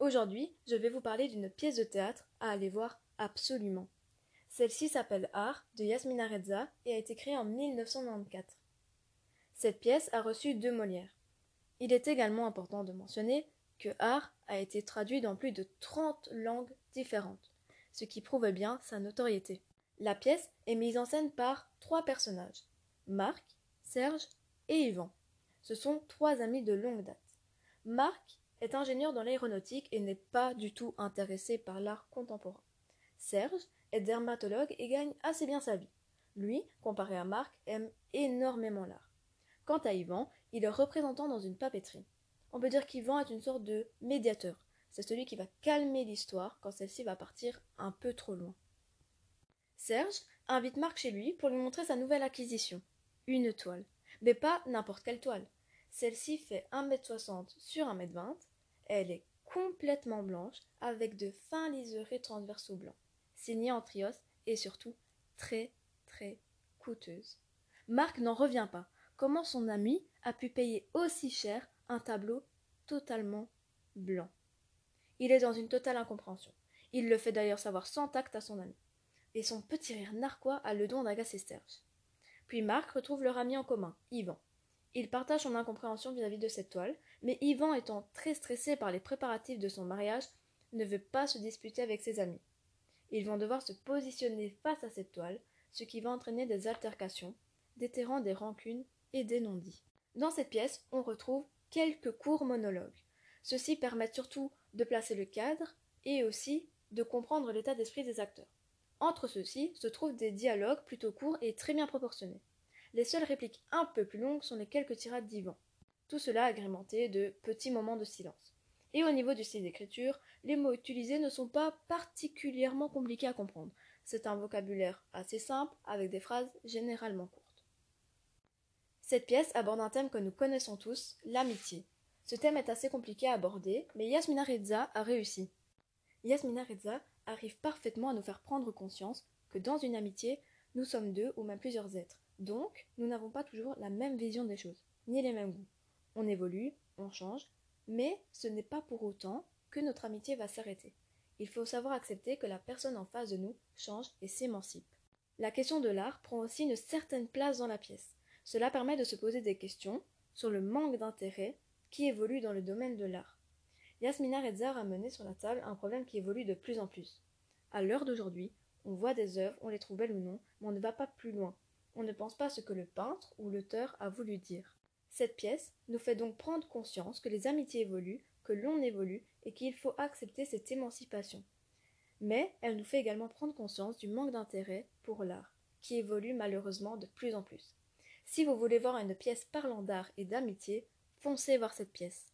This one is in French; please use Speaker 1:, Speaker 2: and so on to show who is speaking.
Speaker 1: Aujourd'hui, je vais vous parler d'une pièce de théâtre à aller voir absolument. Celle-ci s'appelle Art de Yasmina Reza et a été créée en 1994. Cette pièce a reçu deux Molières. Il est également important de mentionner que Art a été traduit dans plus de 30 langues différentes, ce qui prouve bien sa notoriété. La pièce est mise en scène par trois personnages Marc, Serge et Yvan. Ce sont trois amis de longue date. Marc est ingénieur dans l'aéronautique et n'est pas du tout intéressé par l'art contemporain. Serge est dermatologue et gagne assez bien sa vie. Lui, comparé à Marc, aime énormément l'art. Quant à Yvan, il est représentant dans une papeterie. On peut dire qu'Yvan est une sorte de médiateur. C'est celui qui va calmer l'histoire quand celle-ci va partir un peu trop loin. Serge invite Marc chez lui pour lui montrer sa nouvelle acquisition, une toile. Mais pas n'importe quelle toile. Celle-ci fait 1m60 sur 1m20. Elle est complètement blanche avec de fins liserés transversaux blancs, signée en trios et surtout très très coûteuse. Marc n'en revient pas. Comment son ami a pu payer aussi cher un tableau totalement blanc? Il est dans une totale incompréhension. Il le fait d'ailleurs savoir sans tact à son ami. Et son petit rire narquois a le don d'agacer Serge. Puis Marc retrouve leur ami en commun, Yvan. Il partage son incompréhension vis-à-vis de cette toile, mais Yvan, étant très stressé par les préparatifs de son mariage, ne veut pas se disputer avec ses amis. Ils vont devoir se positionner face à cette toile, ce qui va entraîner des altercations, déterrant des rancunes et des non-dits. Dans cette pièce, on retrouve quelques courts monologues. Ceux-ci permettent surtout de placer le cadre et aussi de comprendre l'état d'esprit des acteurs. Entre ceux-ci se trouvent des dialogues plutôt courts et très bien proportionnés. Les seules répliques un peu plus longues sont les quelques tirades d'Ivan. Tout cela agrémenté de petits moments de silence. Et au niveau du style d'écriture, les mots utilisés ne sont pas particulièrement compliqués à comprendre. C'est un vocabulaire assez simple avec des phrases généralement courtes. Cette pièce aborde un thème que nous connaissons tous, l'amitié. Ce thème est assez compliqué à aborder, mais Yasmina Reza a réussi. Yasmina Reza arrive parfaitement à nous faire prendre conscience que dans une amitié, nous sommes deux ou même plusieurs êtres. Donc, nous n'avons pas toujours la même vision des choses, ni les mêmes goûts. On évolue, on change, mais ce n'est pas pour autant que notre amitié va s'arrêter. Il faut savoir accepter que la personne en face de nous change et s'émancipe. La question de l'art prend aussi une certaine place dans la pièce. Cela permet de se poser des questions sur le manque d'intérêt qui évolue dans le domaine de l'art. Yasmina Reza a mené sur la table un problème qui évolue de plus en plus. À l'heure d'aujourd'hui, on voit des œuvres, on les trouve belles ou non, mais on ne va pas plus loin. On ne pense pas ce que le peintre ou l'auteur a voulu dire. Cette pièce nous fait donc prendre conscience que les amitiés évoluent, que l'on évolue et qu'il faut accepter cette émancipation. Mais elle nous fait également prendre conscience du manque d'intérêt pour l'art, qui évolue malheureusement de plus en plus. Si vous voulez voir une pièce parlant d'art et d'amitié, foncez voir cette pièce.